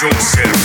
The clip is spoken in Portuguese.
find yourself.